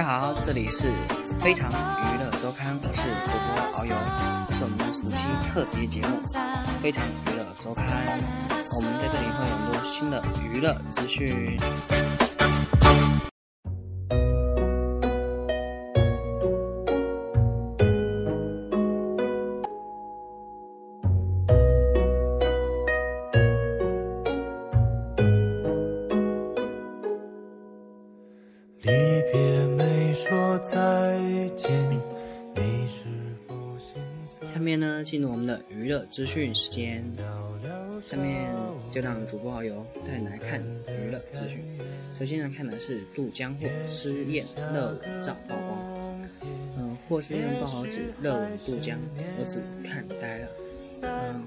大家好这里是非常娱乐周刊，我是主播遨游，这是我们暑期特别节目《非常娱乐周刊》，我们在这里会有很多新的娱乐资讯。资讯时间。下面就让主播好友带来看娱乐资讯。首先来看的是杜江霍失宴热吻照曝光。嗯，霍失宴爆好指热吻杜江，儿子看呆了。嗯，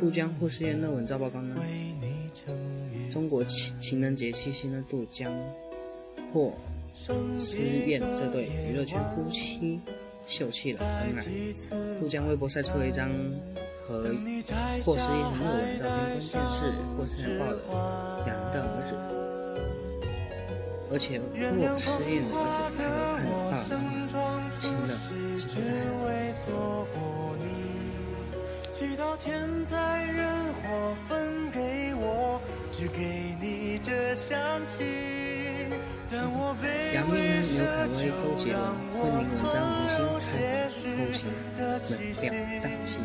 杜江霍失宴热吻照曝光呢？中国情情人节七夕呢，杜江霍失宴这对娱乐圈夫妻。秀气的恩爱，杜江微博晒出了一张和霍思燕热吻的照片，关键是霍思燕抱了两人的儿子，而且霍思燕的儿子抬头看爸爸妈妈亲了，惊呆了。杨幂、刘恺威、周杰伦、昆凌、文章明星开房偷情，冷调大气。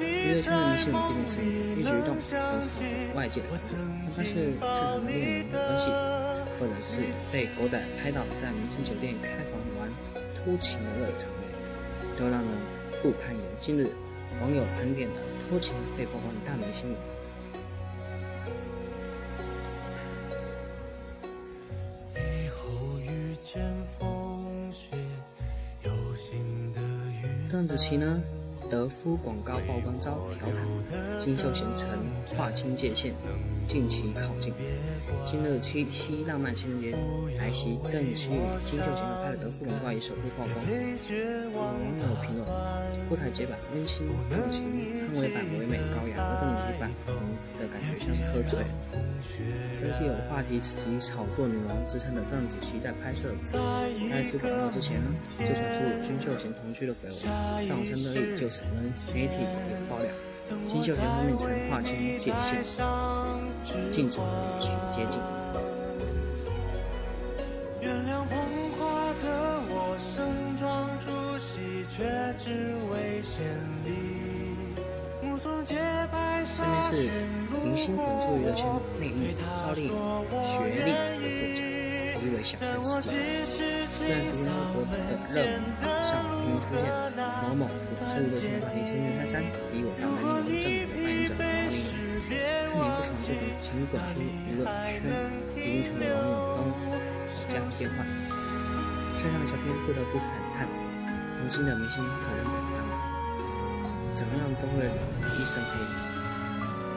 娱乐圈的明星们毕竟是一举一动都受到外界的关注，哪怕是正常的恋人关系，或者是被狗仔拍到在明星酒店开房玩偷情的热场面，都让人不堪言。近日，网友盘点了偷情被曝光的大明星们邓紫棋呢？德芙广告曝光遭调侃，金秀贤曾划清界限，近期靠近。今日七夕浪漫情人节来袭，邓紫棋与金秀贤合拍的德芙广告也首度曝光。网友评论：郭采洁版温馨动情，汤唯版唯美高雅，而邓紫棋版的感觉像是喝醉了。而且有话题及炒作女王之称的邓紫棋，在拍摄该支广告之前呢，就传出金秀贤同居的绯闻，在网上热议，就此媒体有爆料，金秀贤方面曾划清界限，禁止与其接近。下面是明星滚出娱乐圈内幕，赵丽颖学历的作假，疑为小三事件。这段时间微博的热门上频频出现某某滚出娱乐圈话题，成员三三以我当男女正的扮演者毛宁，看你不爽就滚，请滚出娱乐圈，已经成为网友中家常便饭。这让小编不得不感叹，如今的明星可能当然，怎么样都会惹来一身黑。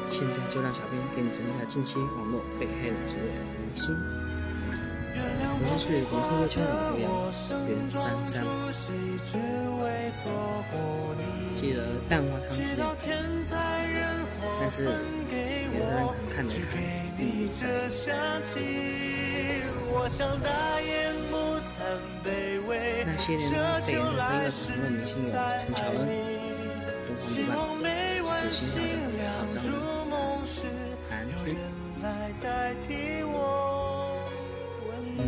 现在就让小编给你整理下近期网络被黑的几位明星。首先是广州热圈的刘洋、袁姗姗。记得蛋花汤事件，但是也让人看着看，不在。那些年呢，被颜色深的讨论明星有陈乔恩、东方不败，就是新小者郝张宇。南京。嗯。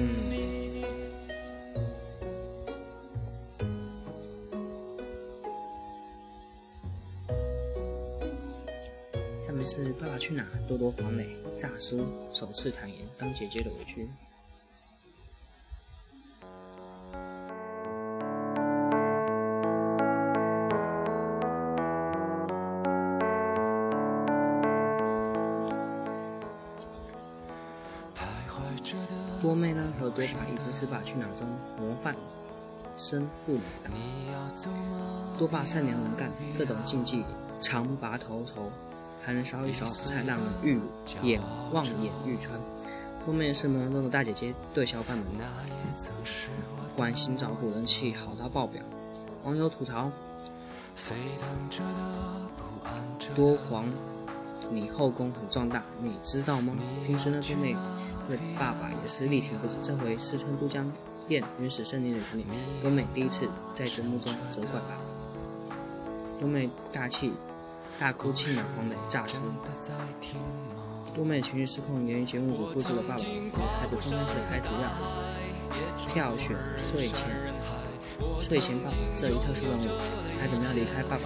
下面是《爸爸去哪儿》，多多黄磊、炸叔首次坦言当姐姐的委屈。多妹呢和多爸一直是爸去哪儿中模范生父母长。多爸善良能干，各种禁忌常拔头筹，还能烧一手好菜让人欲眼望眼欲穿。多妹是萌萌中的大姐姐，对小伙伴们关心照顾，人气好到爆表。网友吐槽：多黄你后宫很壮大，你知道吗？平时呢，冬美对爸爸也是力挺不止。这回四川都江堰原始森林的场景，冬美第一次在节目中责怪爸爸。冬美大气大哭，气满黄磊炸出。冬美情绪失控，源于节目组布置了爸爸给孩子分开时，孩子要票选睡前睡前爸爸这一特殊任务，孩子们要离开爸爸。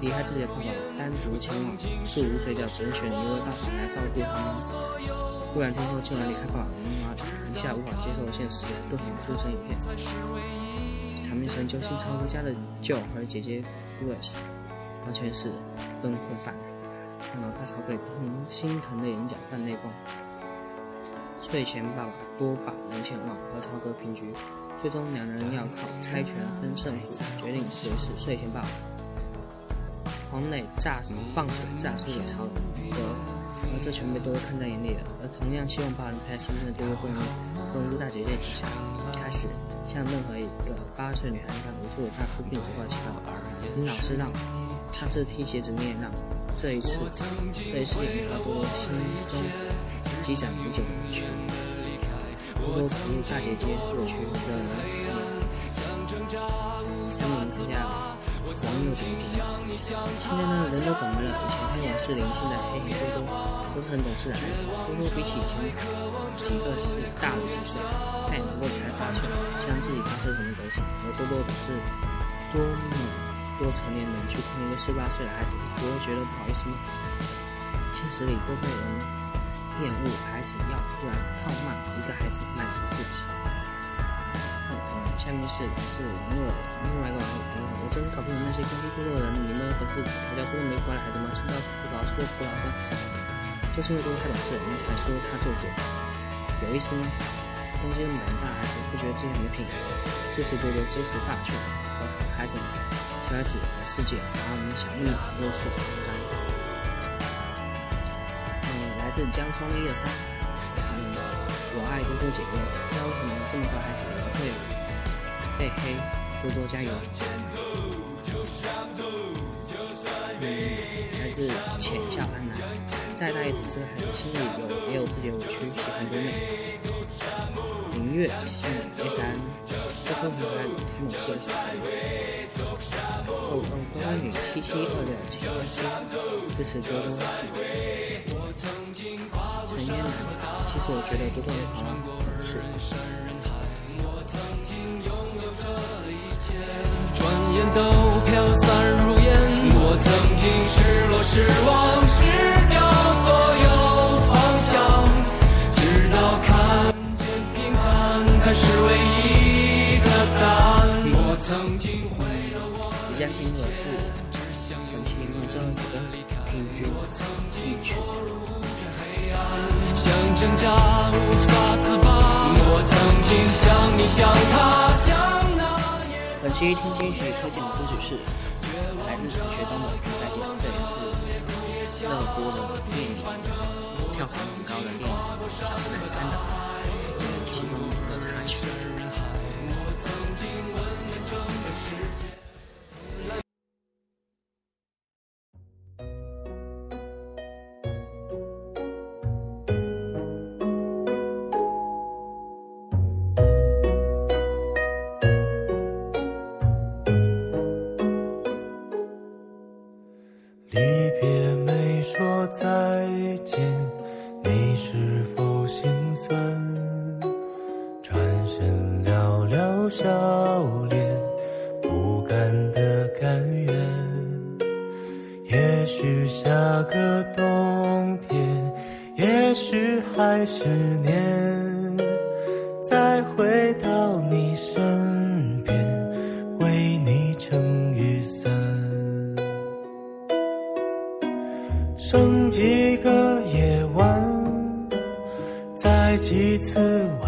离开自己的爸爸，单独前往树屋睡觉，只能选一位爸爸来照顾他们。忽然听说竟然离开爸爸，妈妈一下无法接受现实，顿时哭成一片。场面上，揪心超回家的舅和姐姐 US，完全是崩溃犯，看到大超被疼心疼的眼角泛泪光。睡前爸爸多把人前往和超哥平局，最终两人要靠猜拳分胜负，决定谁是睡前爸爸。黄磊炸放水炸输给超哥，而这全被多多看在眼里了。而同样希望爸人陪在身边的多多终于融入大姐姐底下，开始像任何一个八岁女孩一般无助的大哭并责怪其他你老是让，上次踢鞋子你也让，这一次，这一次也令多多心中积攒很久的委屈。多多投入大姐姐委屈的脸，他们参加。网友点评：现在呢，人都怎么了？以前黑王是林，现在黑黑多多，都是很懂事的孩子。多多比起以前几个是大了几岁，他也能够才八岁，想自己八岁什么德行。而多多懂事，多么多成年人去碰一个十八岁的孩子，不会觉得不好意思吗？现实里都被人厌恶，孩子要出来靠骂一个孩子满足自己。下面是来自网络的另外一个网友评论，我真是搞不懂那些攻击部落的人，你们可是调教出的没回来孩子吗？吃到葡萄说葡萄酸，就是因为多多太懂事，你们才说他做作，有意思吗？攻击那么大孩子，不觉得自己很没品？支持多多，支持霸权和孩子们，小孩子和世界，把我们想那么龌龊脏。嗯，来自江冲一二三，嗯，我爱多多姐姐，不知道为什么这么多孩子会。被黑，多多加油！嗯，来自浅笑安南，再大一只是孩子心里有也有自己的委屈，喜欢多美。明月心一三，多多平台看懂事的哦哦，高安女七七二六七幺七，支持多多。陈嫣楠，其实我觉得多多很好啊，是。转眼都飘散如烟，我曾经失落失望失才是唯一的答案。我曾经毁了我即将进入的是本期节目最后一首歌《听君一曲》。想挣扎无法自拔，我曾经像你像他像。本期听金曲推荐的歌曲是来自陈学冬的《再见》，这也是热播的电影，票房很高的电影《小时代三》的其中的插曲。十年，再回到你身边，为你撑雨伞，剩几个夜晚，再几次晚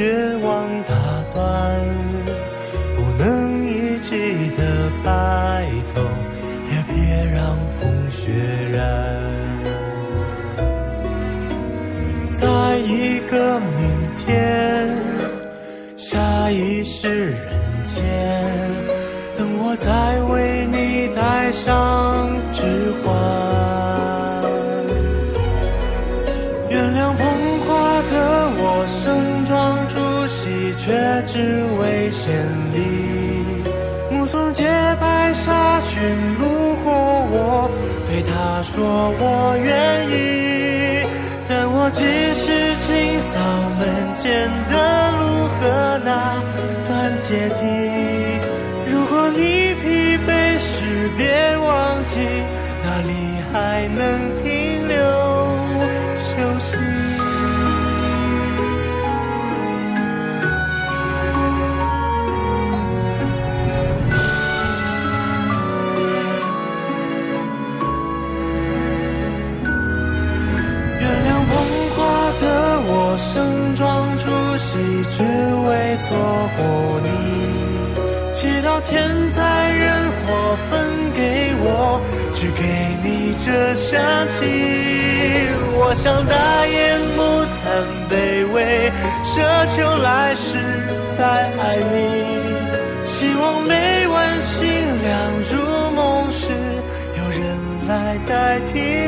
绝望打断，不能一起的白头，也别让风雪染。在一个明天，下一世人间，等我再为你戴上指环。只为献礼。目送洁白纱裙路过我，对他说我愿意。但我即使清扫门前的路和那段阶梯。只为错过你。祈祷天灾人祸分给我，只给你这香气。我想大言不惭卑微，奢求来世再爱你。希望每晚星亮如梦时，有人来代替。